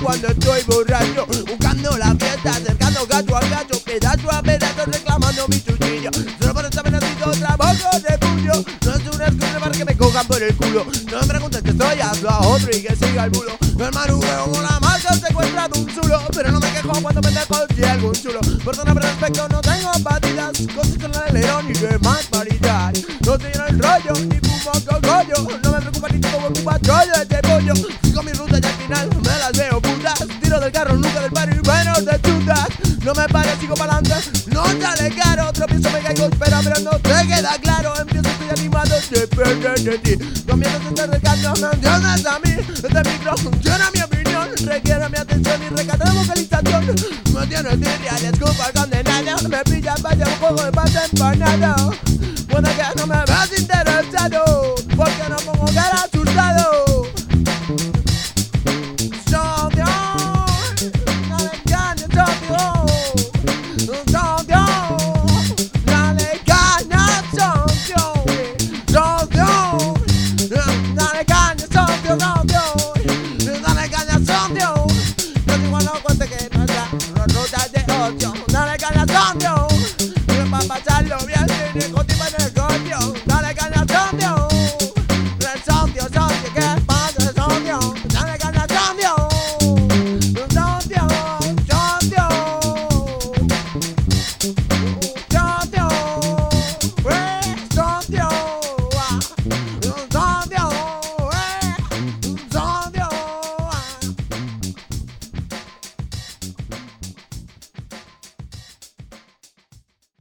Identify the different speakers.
Speaker 1: cuando estoy borracho Buscando la fiesta, acercando gato a gato Pedazo a pedazo reclamando mi chuchillo. Solo por estar necesito trabajo de por el culo. No me preguntes que estoy, hazlo a otro y que siga el bulo. Marujeo con la marca secuestrado un chulo. Pero no me quejo cuando me dejo si algún chulo. Por zona respecto no tengo batidas Cosas con el león y que más variedad. No en el rollo ni fumo cogollo. No me preocupa ni como ocupa rollo este pollo. Sigo mi ruta y al final me las veo putas. Tiro del carro, nunca del barrio y bueno de chutas. No me paro, sigo pa'lante, no sale caro Tropiezo, me caigo, espera, pero no te queda claro animado, depende de ti Comienzo a estar cercano, me entiendes a mí. Este micro funciona mi opinión Requiere mi atención y recate de vocalización. Me tiene escupo al condenado Me pilla, vaya un poco de paz empanado. Puede que no me veas interesado song de.